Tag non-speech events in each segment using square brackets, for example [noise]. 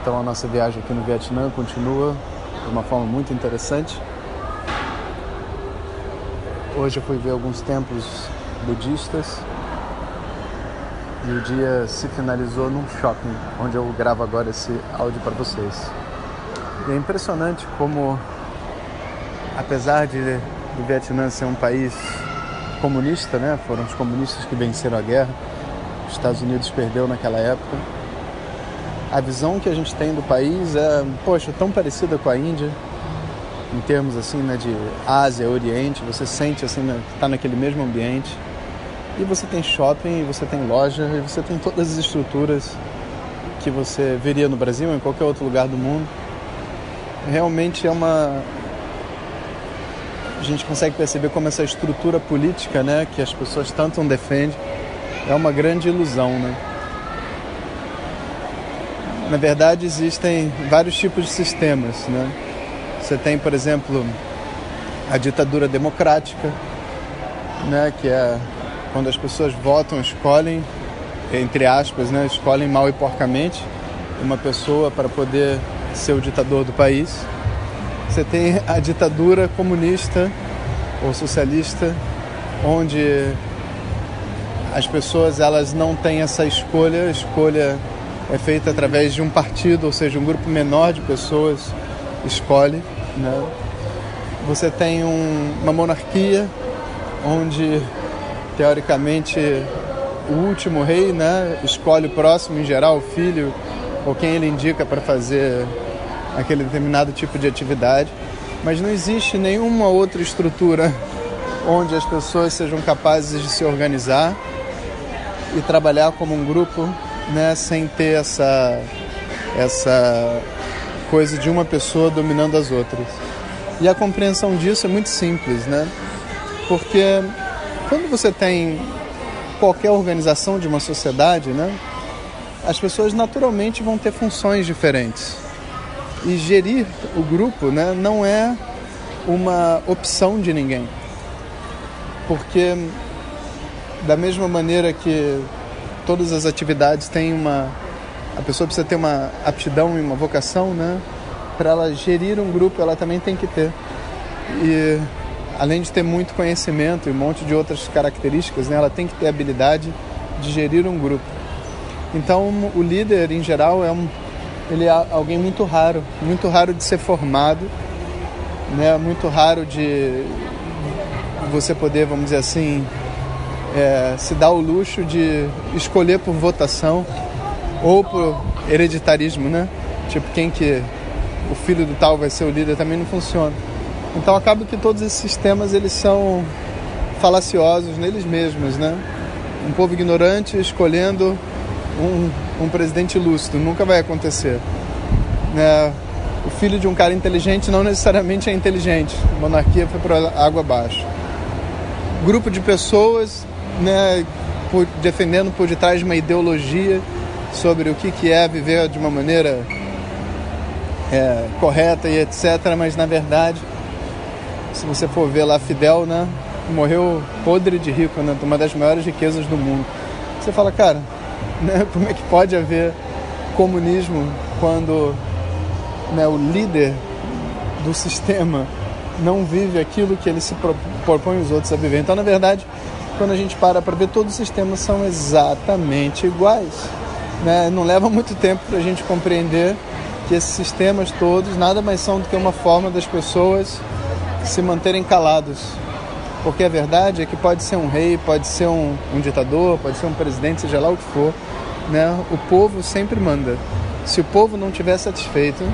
Então a nossa viagem aqui no Vietnã continua de uma forma muito interessante. Hoje eu fui ver alguns templos budistas e o dia se finalizou num shopping, onde eu gravo agora esse áudio para vocês. E é impressionante como, apesar de o Vietnã ser um país comunista, né? Foram os comunistas que venceram a guerra. Os Estados Unidos perdeu naquela época a visão que a gente tem do país é, poxa, tão parecida com a Índia, em termos assim, né, de Ásia, Oriente, você sente assim, né, tá naquele mesmo ambiente. E você tem shopping, você tem loja, e você tem todas as estruturas que você veria no Brasil ou em qualquer outro lugar do mundo. Realmente é uma a gente consegue perceber como essa estrutura política, né, que as pessoas tanto defendem, é uma grande ilusão, né? Na verdade existem vários tipos de sistemas. Né? Você tem, por exemplo, a ditadura democrática, né? que é quando as pessoas votam, escolhem, entre aspas, né? escolhem mal e porcamente uma pessoa para poder ser o ditador do país. Você tem a ditadura comunista ou socialista, onde as pessoas elas não têm essa escolha, escolha é feita através de um partido, ou seja, um grupo menor de pessoas escolhe. Né? Você tem um, uma monarquia onde, teoricamente, o último rei né, escolhe o próximo, em geral, o filho ou quem ele indica para fazer aquele determinado tipo de atividade. Mas não existe nenhuma outra estrutura onde as pessoas sejam capazes de se organizar e trabalhar como um grupo né, sem ter essa, essa coisa de uma pessoa dominando as outras. E a compreensão disso é muito simples, né? Porque quando você tem qualquer organização de uma sociedade, né, as pessoas naturalmente vão ter funções diferentes. E gerir o grupo né, não é uma opção de ninguém. Porque, da mesma maneira que todas as atividades têm uma. A pessoa precisa ter uma aptidão e uma vocação, né? Para ela gerir um grupo, ela também tem que ter. E além de ter muito conhecimento e um monte de outras características, né? Ela tem que ter habilidade de gerir um grupo. Então, o líder, em geral, é um, ele é alguém muito raro, muito raro de ser formado, né? Muito raro de você poder, vamos dizer assim, é, se dá o luxo de escolher por votação ou por hereditarismo, né? Tipo, quem que o filho do tal vai ser o líder também não funciona. Então acaba que todos esses sistemas eles são falaciosos neles mesmos, né? Um povo ignorante escolhendo um, um presidente lúcido, nunca vai acontecer. Né? O filho de um cara inteligente não necessariamente é inteligente. A monarquia foi para água abaixo. Grupo de pessoas né, por, defendendo por detrás de uma ideologia sobre o que, que é viver de uma maneira é, correta e etc. Mas na verdade, se você for ver lá Fidel, né, morreu podre de rico, né, uma das maiores riquezas do mundo. Você fala, cara, né, [laughs] como é que pode haver comunismo quando né, o líder do sistema não vive aquilo que ele se propõe os outros a viver? Então, na verdade, quando a gente para para ver, todos os sistemas são exatamente iguais. Né? Não leva muito tempo para a gente compreender que esses sistemas todos nada mais são do que uma forma das pessoas se manterem calados. Porque a verdade é que pode ser um rei, pode ser um, um ditador, pode ser um presidente, seja lá o que for, né? o povo sempre manda. Se o povo não estiver satisfeito,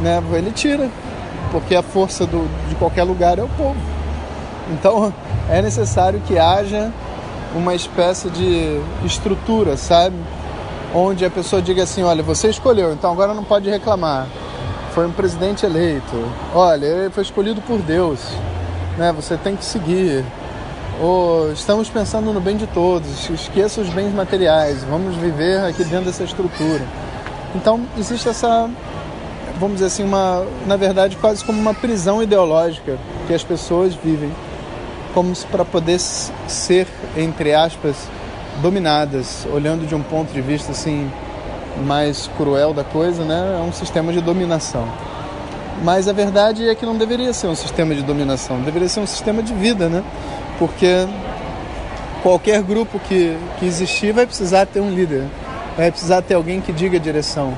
né, ele tira, porque a força do, de qualquer lugar é o povo. Então é necessário que haja uma espécie de estrutura, sabe? Onde a pessoa diga assim: olha, você escolheu, então agora não pode reclamar. Foi um presidente eleito. Olha, ele foi escolhido por Deus. Né? Você tem que seguir. Ou estamos pensando no bem de todos. Esqueça os bens materiais. Vamos viver aqui dentro dessa estrutura. Então existe essa, vamos dizer assim, uma, na verdade, quase como uma prisão ideológica que as pessoas vivem como para poder ser, entre aspas, dominadas, olhando de um ponto de vista assim mais cruel da coisa, né? É um sistema de dominação. Mas a verdade é que não deveria ser um sistema de dominação, deveria ser um sistema de vida, né? Porque qualquer grupo que, que existir vai precisar ter um líder, vai precisar ter alguém que diga a direção.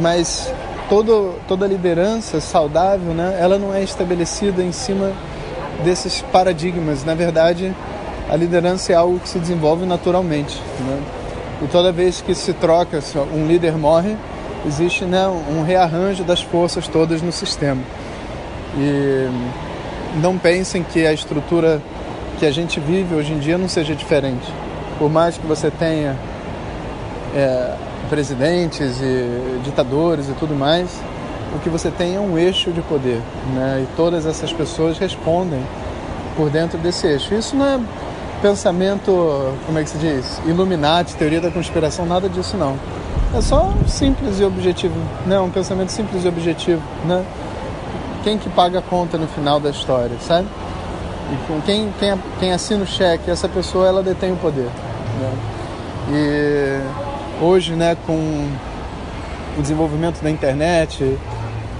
Mas todo, toda liderança saudável, né? Ela não é estabelecida em cima desses paradigmas. Na verdade, a liderança é algo que se desenvolve naturalmente. Né? E toda vez que se troca, um líder morre, existe né, um rearranjo das forças todas no sistema. E não pensem que a estrutura que a gente vive hoje em dia não seja diferente. Por mais que você tenha é, presidentes e ditadores e tudo mais, o que você tem é um eixo de poder, né? E todas essas pessoas respondem por dentro desse eixo. Isso não é pensamento, como é que se diz, Illuminati, teoria da conspiração, nada disso não. É só simples e objetivo, né? Um pensamento simples e objetivo, né? Quem que paga a conta no final da história, sabe? E quem, quem, quem assina o cheque, essa pessoa, ela detém o poder. Né? E hoje, né, com o desenvolvimento da internet,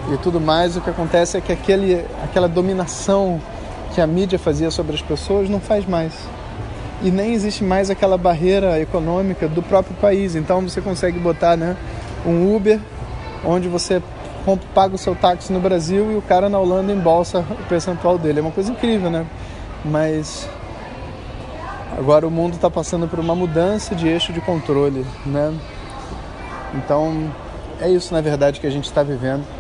e tudo mais, o que acontece é que aquele, aquela dominação que a mídia fazia sobre as pessoas não faz mais. E nem existe mais aquela barreira econômica do próprio país. Então você consegue botar né, um Uber onde você paga o seu táxi no Brasil e o cara na Holanda embolsa o percentual dele. É uma coisa incrível, né? Mas agora o mundo está passando por uma mudança de eixo de controle, né? Então é isso na verdade que a gente está vivendo.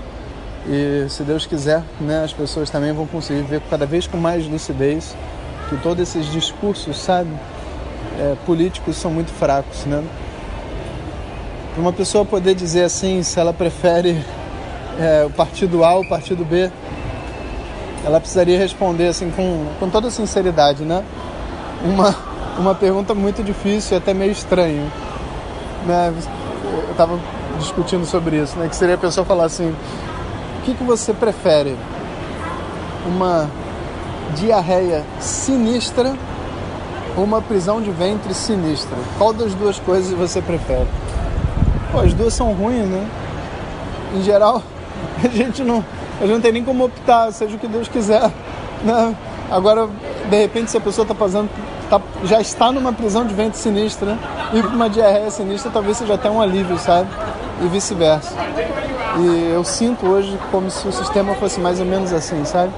E se Deus quiser, né, as pessoas também vão conseguir ver cada vez com mais lucidez que todos esses discursos, sabe, é, políticos são muito fracos, né? Para uma pessoa poder dizer assim, se ela prefere é, o partido A ou o partido B, ela precisaria responder assim com, com toda sinceridade, né? Uma, uma pergunta muito difícil e até meio estranha. Né? Eu estava discutindo sobre isso, né? Que seria a pessoa falar assim, o que, que você prefere? Uma diarreia sinistra ou uma prisão de ventre sinistra? Qual das duas coisas você prefere? Pô, as duas são ruins, né? Em geral, [laughs] a gente não, a gente não tem nem como optar, seja o que Deus quiser. Né? Agora, de repente, se a pessoa está fazendo, tá, já está numa prisão de ventre sinistra e uma diarreia sinistra, talvez seja até um alívio, sabe? E vice-versa. E eu sinto hoje como se o sistema fosse mais ou menos assim, sabe?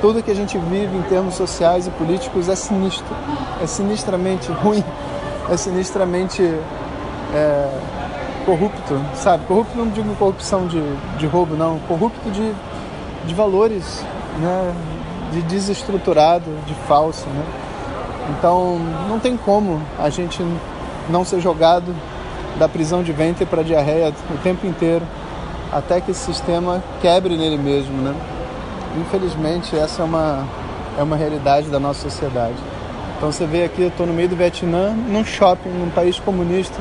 Tudo que a gente vive em termos sociais e políticos é sinistro, é sinistramente [laughs] ruim, é sinistramente é, corrupto, sabe? Corrupto não digo corrupção de, de roubo, não, corrupto de, de valores, né? De desestruturado, de falso, né? Então não tem como a gente não ser jogado da prisão de ventre para diarreia o tempo inteiro até que esse sistema quebre nele mesmo, né? Infelizmente, essa é uma, é uma realidade da nossa sociedade. Então você vê aqui, eu estou no meio do Vietnã, num shopping, num país comunista,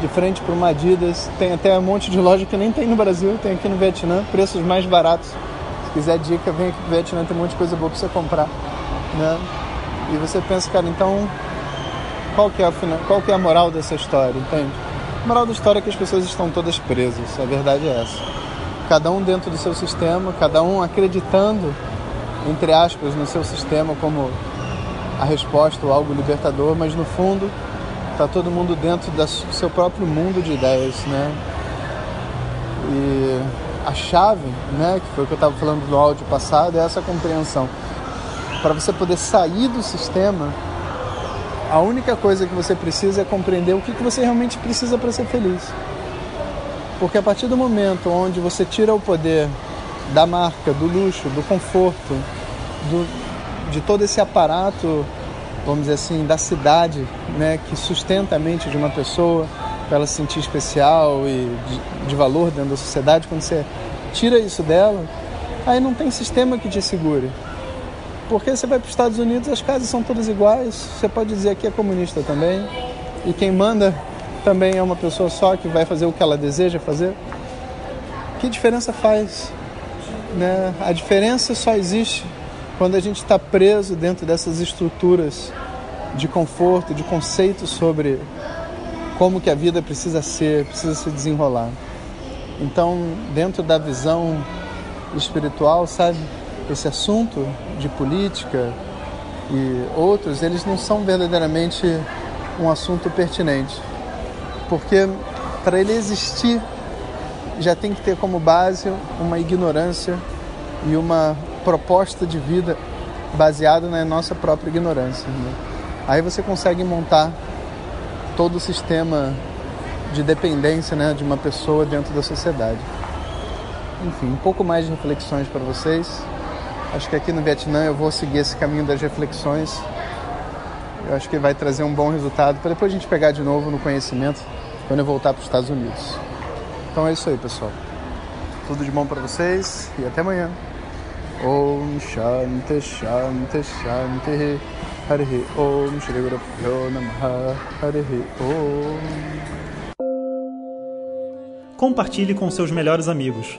de frente para uma Adidas. Tem até um monte de loja que nem tem no Brasil, tem aqui no Vietnã, preços mais baratos. Se quiser dica, vem aqui pro Vietnã, tem um monte de coisa boa para você comprar. Né? E você pensa, cara, então qual que, é a, qual que é a moral dessa história, entende? Moral da história é que as pessoas estão todas presas, a verdade é essa. Cada um dentro do seu sistema, cada um acreditando, entre aspas, no seu sistema como a resposta ou algo libertador, mas no fundo está todo mundo dentro do seu próprio mundo de ideias, né? E a chave, né, que foi o que eu estava falando no áudio passado, é essa compreensão. Para você poder sair do sistema, a única coisa que você precisa é compreender o que, que você realmente precisa para ser feliz. Porque a partir do momento onde você tira o poder da marca, do luxo, do conforto, do, de todo esse aparato, vamos dizer assim, da cidade, né, que sustenta a mente de uma pessoa para ela se sentir especial e de, de valor dentro da sociedade, quando você tira isso dela, aí não tem sistema que te segure. Porque você vai para os Estados Unidos, as casas são todas iguais, você pode dizer que é comunista também, e quem manda também é uma pessoa só que vai fazer o que ela deseja fazer. Que diferença faz? Né? A diferença só existe quando a gente está preso dentro dessas estruturas de conforto, de conceitos sobre como que a vida precisa ser, precisa se desenrolar. Então, dentro da visão espiritual, sabe, esse assunto de política e outros, eles não são verdadeiramente um assunto pertinente. Porque para ele existir, já tem que ter como base uma ignorância e uma proposta de vida baseada na nossa própria ignorância. Né? Aí você consegue montar todo o sistema de dependência né, de uma pessoa dentro da sociedade. Enfim, um pouco mais de reflexões para vocês. Acho que aqui no Vietnã eu vou seguir esse caminho das reflexões. Eu acho que vai trazer um bom resultado para depois a gente pegar de novo no conhecimento quando eu voltar para os Estados Unidos. Então é isso aí, pessoal. Tudo de bom para vocês e até amanhã. Om Shanti Shanti Shanti Om Shri Guru Namaha Om Compartilhe com seus melhores amigos.